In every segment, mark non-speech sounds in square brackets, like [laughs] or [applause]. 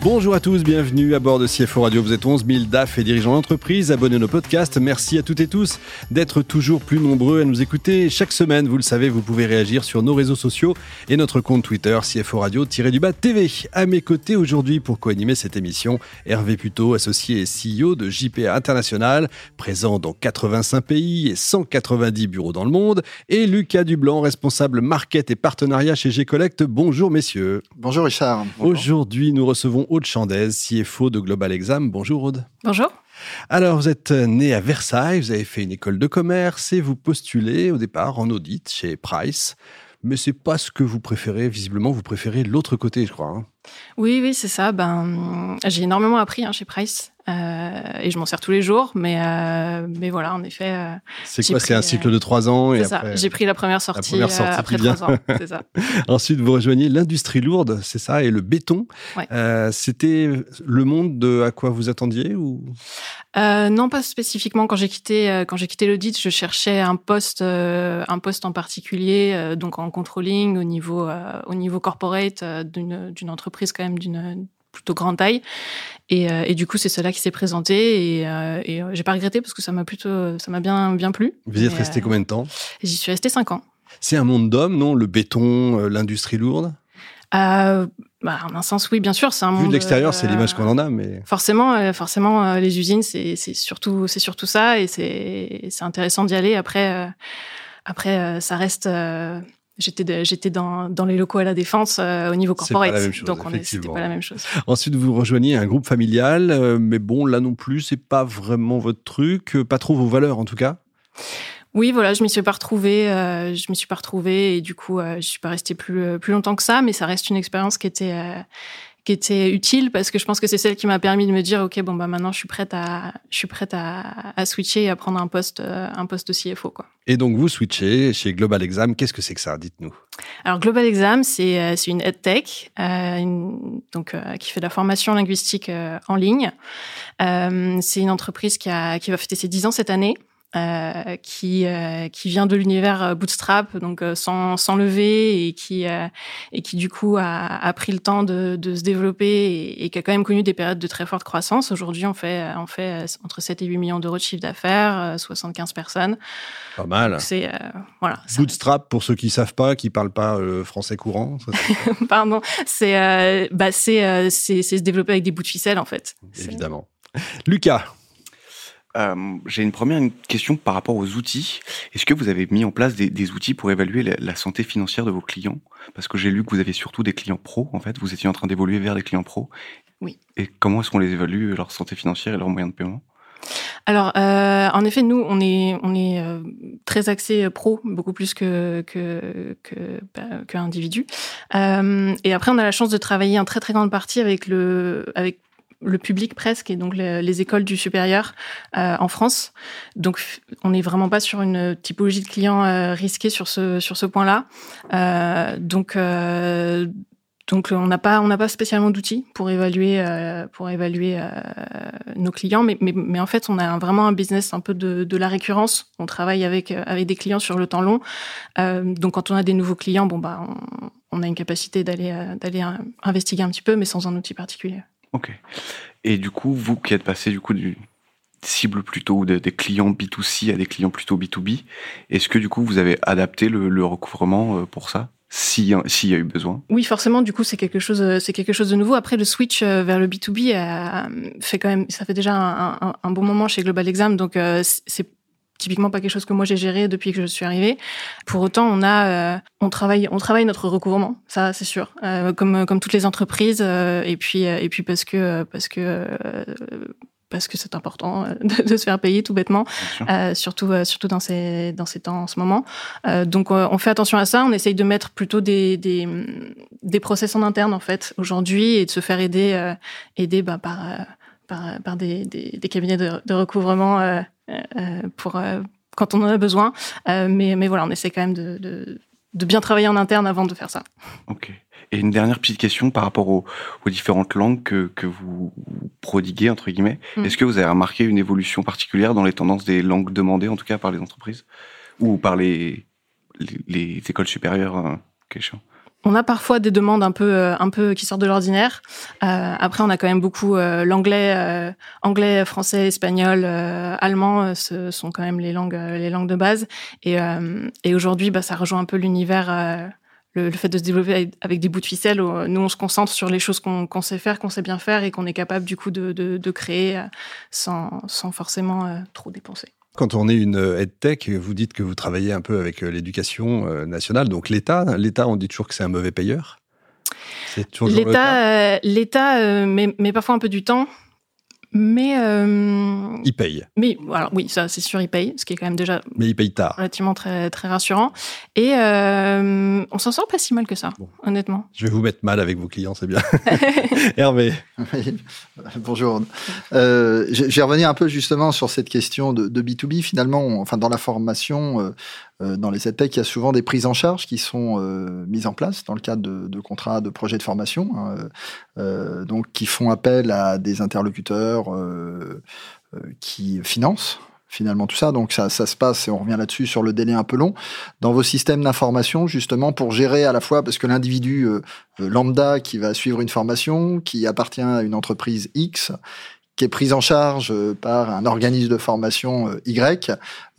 Bonjour à tous, bienvenue à bord de CFO Radio. Vous êtes 11 000 DAF et dirigeants d'entreprise. Abonnez à nos podcasts. Merci à toutes et tous d'être toujours plus nombreux à nous écouter. Chaque semaine, vous le savez, vous pouvez réagir sur nos réseaux sociaux et notre compte Twitter CFO Radio-du-bas TV. À mes côtés aujourd'hui pour co-animer cette émission, Hervé Puto, associé et CEO de JPA International, présent dans 85 pays et 190 bureaux dans le monde, et Lucas Dublanc, responsable market et partenariat chez G-Collect. Bonjour messieurs. Bonjour Richard. Aujourd'hui, nous recevons Aude Chandez, CFO de Global Exam. Bonjour Aude. Bonjour. Alors, vous êtes né à Versailles, vous avez fait une école de commerce et vous postulez au départ en audit chez Price. Mais c'est pas ce que vous préférez, visiblement, vous préférez l'autre côté, je crois. Hein. Oui, oui, c'est ça. Ben, j'ai énormément appris hein, chez Price. Euh, et je m'en sers tous les jours, mais, euh, mais voilà, en effet. Euh, c'est quoi C'est un cycle de trois ans et ça. J'ai pris la première sortie, après trois ans. C'est ça. [laughs] Ensuite, vous rejoignez l'industrie lourde, c'est ça, et le béton. C'était le monde de à quoi vous attendiez ou? Non, pas spécifiquement. Quand j'ai quitté, quand j'ai quitté l'audit, je cherchais un poste, un poste en particulier, donc en controlling au niveau, au niveau corporate d'une entreprise quand même d'une plutôt grande taille. Et, euh, et du coup, c'est cela qui s'est présenté. Et, euh, et euh, j'ai pas regretté parce que ça m'a plutôt, ça m'a bien, bien plu. Vous y êtes resté combien de temps? J'y suis resté cinq ans. C'est un monde d'hommes, non? Le béton, l'industrie lourde? Euh, bah, en un sens, oui, bien sûr, c'est un Vu monde. de l'extérieur, c'est l'image qu'on en a, mais forcément, forcément, les usines, c'est surtout, c'est surtout ça, et c'est c'est intéressant d'y aller. Après, après, ça reste J'étais j'étais dans, dans les locaux à la défense euh, au niveau corporate, donc on c'était pas la même chose. Ensuite, vous rejoignez un groupe familial, euh, mais bon, là non plus, c'est pas vraiment votre truc, euh, pas trop vos valeurs en tout cas. Oui, voilà, je m'y suis pas retrouvée, je m'y suis pas retrouvée et du coup, je suis pas restée plus plus longtemps que ça, mais ça reste une expérience qui était qui était utile parce que je pense que c'est celle qui m'a permis de me dire ok bon bah maintenant je suis prête à je suis prête à, à switcher et à prendre un poste un poste CFO quoi. Et donc vous switchez chez Global Exam, qu'est-ce que c'est que ça Dites-nous. Alors Global Exam c'est euh, c'est une EdTech euh, donc euh, qui fait de la formation linguistique euh, en ligne. Euh, c'est une entreprise qui a qui va fêter ses 10 ans cette année. Euh, qui euh, qui vient de l'univers euh, bootstrap donc sans sans lever et qui et qui du coup a, a pris le temps de, de se développer et, et, qui a quand même connu des périodes de très forte croissance. Aujourd'hui on fait on fait entre 7 et 8 millions d'euros de chiffre d'affaires 75 personnes. Pas mal. C'est voilà bootstrap pour ceux qui savent pas qui parlent pas français courant [laughs] pardon. C'est bah c'est c'est se développer avec des bouts de ficelle en fait. Évidemment. Lucas euh, j'ai une première question par rapport aux outils. Est-ce que vous avez mis en place des, des outils pour évaluer la, la, santé financière de vos clients? Parce que j'ai lu que vous aviez surtout des clients pros, en fait. Vous étiez en train d'évoluer vers des clients pros. Oui. Et comment est-ce qu'on les évalue, leur santé financière et leurs moyens de paiement? Alors, euh, en effet, nous, on est, on est euh, très axé pro, beaucoup plus que que que, bah, que individu. Euh, et après, on a la chance de travailler en très très grande partie avec le avec le public presque et donc les, les écoles du supérieur euh, en France. Donc on n'est vraiment pas sur une typologie de clients euh, risqués sur ce sur ce point-là. Euh, donc euh, donc on n'a pas on n'a pas spécialement d'outils pour évaluer euh, pour évaluer euh, nos clients, mais, mais, mais en fait on a vraiment un business un peu de, de la récurrence. On travaille avec avec des clients sur le temps long. donc quand on a des nouveaux clients, bon bah on, on a une capacité d'aller d'aller investiguer un petit peu, mais sans un outil particulier. Ok. Et du coup, vous qui êtes passé du coup du cible plutôt des clients B2C à des clients plutôt B2B, est-ce que du coup vous avez adapté le, recouvrement pour ça s'il y a eu besoin? Oui, forcément, du coup, c'est quelque chose, c'est quelque chose de nouveau. Après, le switch vers le B2B euh, fait quand même, ça fait déjà un, un, bon moment chez Global Exam, donc euh, c'est typiquement pas quelque chose que moi j'ai géré depuis que je suis arrivée. Pour autant, on a, euh, on travaille, on travaille notre recouvrement, ça c'est sûr, euh, comme comme toutes les entreprises. Euh, et puis et puis parce que parce que parce que c'est important [laughs] de, de, se faire payer tout bêtement, euh, surtout surtout dans ces dans ces temps en ce moment. Euh, donc on fait attention à ça. On essaye de mettre plutôt des des, des process en interne en fait aujourd'hui et de se faire aider aider bah, par par, par des, des, des cabinets de, de recouvrement euh, pour quand on en a besoin. mais mais voilà, on essaie quand même de, de de bien travailler en interne avant de faire ça. Ok. Et une dernière petite question par rapport aux, différentes langues que, que vous prodiguez, entre guillemets. Mm. Est-ce que vous avez remarqué une évolution particulière dans les tendances des langues demandées, en tout cas par les entreprises Ou par les, les, écoles supérieures euh, on a parfois des demandes un peu, euh, un peu qui sortent de l'ordinaire. Euh, après, on a quand même beaucoup l'anglais, anglais, français, espagnol, allemand. Ce sont quand même les langues, les langues de base. Et, et aujourd'hui, bah, ça rejoint un peu l'univers le, fait de se développer avec, des bouts de ficelle. nous, on se concentre sur les choses qu'on sait faire, qu'on sait bien faire et qu'on est capable du coup de, de, créer sans, sans forcément trop dépenser. Quand on est une EdTech, vous dites que vous travaillez un peu avec euh, l'éducation euh, nationale, donc l'État. L'État, on dit toujours que c'est un mauvais payeur. L'État, l'État met, met, parfois un peu du temps mais euh, il paye. Mais alors oui, ça c'est sûr, il paye, ce qui est quand même déjà. Mais il paye tard. Relativement très très rassurant. Et euh, on s'en sort pas si mal que ça, honnêtement. Je vais vous mettre mal avec vos clients, c'est bien. [laughs] [laughs] Hervé. Bonjour. Euh, je vais revenir un peu justement sur cette question de, de B2B. Finalement, enfin dans la formation, euh, euh, dans les EdTech, il y a souvent des prises en charge qui sont euh, mises en place dans le cadre de, contrats, de projets de formation, hein, euh, donc qui font appel à des interlocuteurs qui financent finalement tout ça. Donc ça, se passe, et on revient là-dessus sur le délai un peu long, dans vos systèmes d'information, justement, pour gérer à la fois, parce que l'individu lambda qui va suivre une formation, qui appartient à une entreprise X, qui est prise en charge euh, par un organisme de formation euh, Y,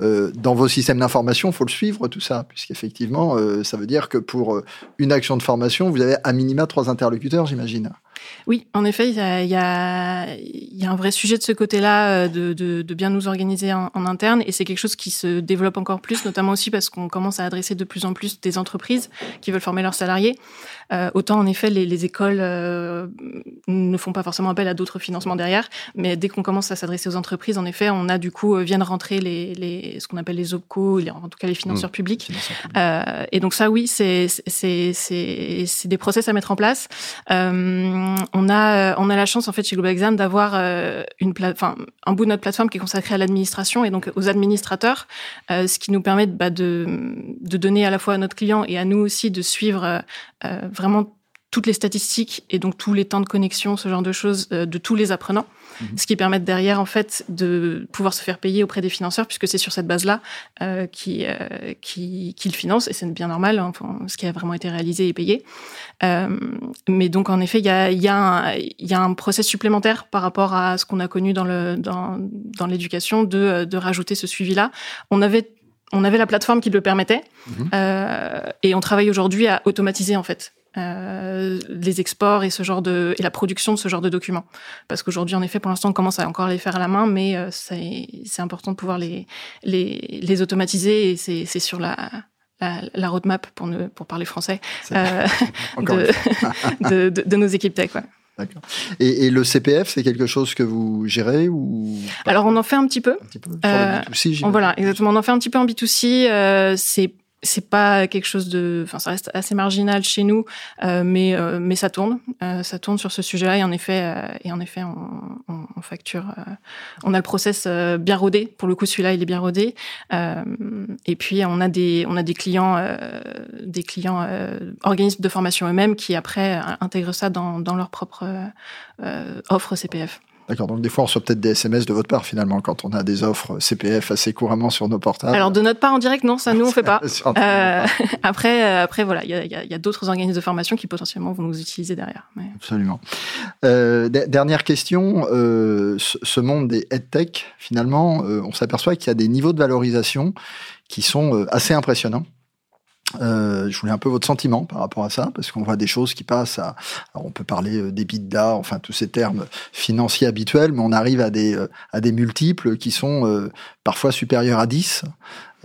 euh, dans vos systèmes d'information, faut le suivre tout ça, puisqu'effectivement, ça veut dire que pour une action de formation, vous avez à minima trois interlocuteurs, j'imagine. Oui, en effet, il y a, y, a, y a, un vrai sujet de ce côté-là, de, de, de, bien nous organiser en, en interne, et c'est quelque chose qui se développe encore plus, notamment aussi parce qu'on commence à adresser de plus en plus des entreprises qui veulent former leurs salariés. Euh, autant en effet, les, les écoles euh, ne font pas forcément appel à d'autres financements derrière, mais dès qu'on commence à s'adresser aux entreprises, en effet, on a du coup euh, viennent rentrer les, les ce qu'on appelle les opco, les, en tout cas les financeurs mmh. publics. Euh, et donc ça, oui, c'est c'est c'est des process à mettre en place. Euh, on a on a la chance en fait chez Global Exam d'avoir une enfin un bout de notre plateforme qui est consacré à l'administration et donc aux administrateurs, ce qui nous permet bah, de de donner à la fois à notre client et à nous aussi de suivre euh, vraiment toutes les statistiques et donc tous les temps de connexion, ce genre de choses, euh, de tous les apprenants, mhm. ce qui permet derrière en fait de pouvoir se faire payer auprès des financeurs puisque c'est sur cette base-là euh, qui, euh, qui, qui le finance et c'est bien normal, hein, ce qui a vraiment été réalisé et payé. Euh, mais donc en effet, il y a, y, a un, y a un process supplémentaire par rapport à ce qu'on a connu dans le dans, dans l'éducation de, de rajouter ce suivi-là. On avait on avait la plateforme qui le permettait mhm. euh, et on travaille aujourd'hui à automatiser en fait euh, les exports et ce genre de et la production de ce genre de documents parce qu'aujourd'hui en effet pour l'instant on commence à encore les faire à la main mais euh, c'est c'est important de pouvoir les les, les automatiser et c'est c'est sur la la, la, roadmap pour ne pour parler français euh, [laughs] [laughs] de, de, de, nos équipes tech. Ouais. D'accord. Et, et, le CPF, c'est quelque chose que vous gérez ou Alors on en fait un petit peu. Un petit peu. Euh, B2C, voilà, exactement. On en fait un petit peu en B2C. Euh, c'est c'est pas quelque chose de, enfin, ça reste assez marginal chez nous, euh, mais euh, mais ça tourne, euh, ça tourne sur ce sujet-là et en effet, euh, et en effet, on, on, on facture, euh, on a le process bien rodé. Pour le coup, celui-là, il est bien rodé. et puis on a des, on a des clients, des clients organismes de formation eux-mêmes qui après intègrent ça dans dans leur propre offre CPF. D'accord, donc des fois on reçoit peut-être des SMS de votre part finalement quand on a des offres CPF assez couramment sur nos portables. Alors de notre part en direct, non, ça nous on fait pas. [laughs] euh, [laughs] après, euh, après voilà, il y a, d'autres organismes de formation qui potentiellement vont nous utiliser derrière. Mais... Absolument. Euh, dernière question, euh, ce monde des EdTech, finalement, on s'aperçoit qu'il y a des niveaux de valorisation qui sont assez impressionnants. Euh, je voulais un peu votre sentiment par rapport à ça, parce qu'on voit des choses qui passent à, alors on peut parler euh, d'EBITDA, enfin tous ces termes financiers habituels, mais on arrive à des, euh, à des multiples qui sont euh, parfois supérieurs à 10.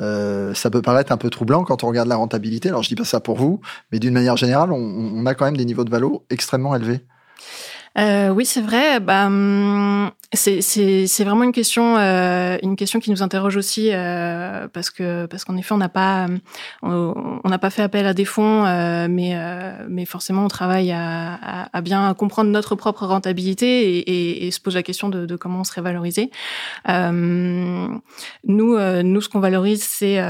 Euh, ça peut paraître un peu troublant quand on regarde la rentabilité. Alors je dis pas ça pour vous, mais d'une manière générale, on, on a quand même des niveaux de valo extrêmement élevés. Euh, oui, c'est vrai. Bah, hum, c'est vraiment une question euh, une question qui nous interroge aussi euh, parce que parce qu'en effet on n'a pas on n'a pas fait appel à des fonds, euh, mais euh, mais forcément on travaille à, à, à, bien comprendre notre propre rentabilité et, et, et se pose la question de, de, comment on serait valorisé. Euh, nous nous ce qu'on valorise c'est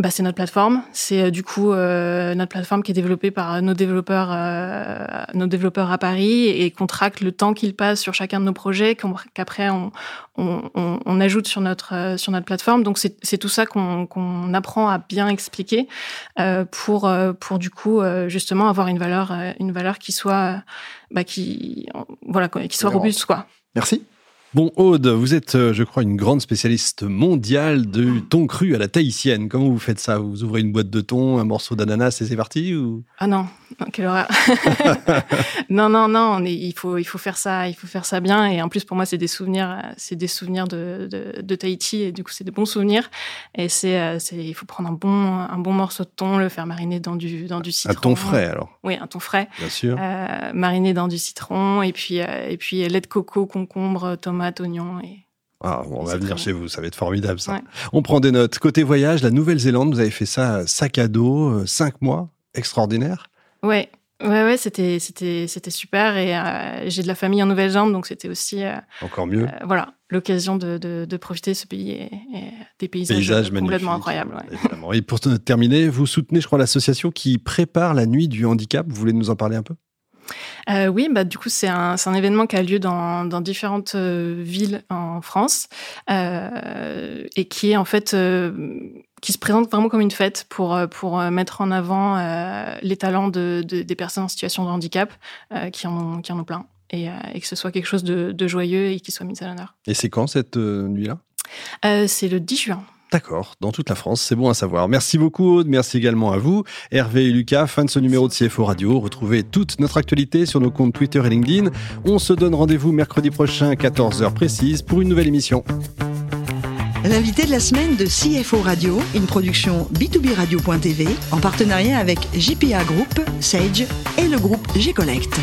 bah, c'est notre plateforme. C'est euh, du coup euh, notre plateforme qui est développée par nos développeurs, euh, nos développeurs à Paris et qu'on traque le temps qu'ils passent sur chacun de nos projets, qu'après on, on, on, on, ajoute sur notre sur notre plateforme. Donc c'est tout ça qu'on qu'on apprend à bien expliquer euh, pour pour du coup justement avoir une valeur une valeur qui soit bah, qui voilà qui soit robuste quoi. Merci. Bon, Aude, vous êtes, euh, je crois, une grande spécialiste mondiale de thon cru à la tahitienne. Comment vous faites ça? Vous ouvrez une boîte de thon, un morceau d'ananas et c'est parti ou... Ah non, quelle horreur. [laughs] non, non, non, il, faut, il faut faire ça, il faut faire ça bien. Et en plus, pour moi, c'est des souvenirs, c'est des souvenirs de, de, de, Tahiti et du coup, c'est des bons souvenirs. Et c'est, euh, c'est, il faut prendre un bon, un bon morceau de thon, le faire mariner dans du, dans du citron. Un thon frais alors. Oui, un thon frais. Bien sûr. Euh, mariner dans du citron et puis, euh, et puis lait de coco, concombre, tomate, oignon et ah, on va venir chez vous, ça va être formidable ça. On prend des notes. Côté voyage, la Nouvelle-Zélande, vous avez fait ça sac à dos, cinq mois, extraordinaire. Ouais, ouais, ouais, c'était, c'était, c'était super. Et euh, j'ai de la famille en Nouvelle-Zélande, donc c'était aussi. Euh, Encore mieux. Euh, voilà, l'occasion de, de, de, profiter de ce pays et, des paysages, complètement incroyables. Et pour terminer, vous soutenez, je crois, l'association qui prépare la nuit du handicap. Vous voulez nous en parler un peu? Euh, oui, bah du coup c'est un, un événement qui a lieu dans, dans différentes euh, villes en France euh, et qui est en fait qui se présente vraiment comme une fête pour pour mettre en avant les talents de, de, des personnes en situation de handicap qui en ont, qui en ont plein et, et que ce soit quelque chose de, de joyeux et qui soit mis à l'honneur. Et c'est quand cette nuit-là? C'est le 10 juin. D'accord, dans toute la France, c'est bon à savoir. Merci beaucoup Aude, merci également à vous. Hervé et Lucas, fin de ce numéro de CFO Radio. Retrouvez toute notre actualité sur nos comptes Twitter et LinkedIn. On se donne rendez-vous mercredi prochain, 14h précise, pour une nouvelle émission. L'invité de la semaine de CFO Radio, une production B2B Radio.tv en partenariat avec JPA Group, Sage et le groupe G-Connect.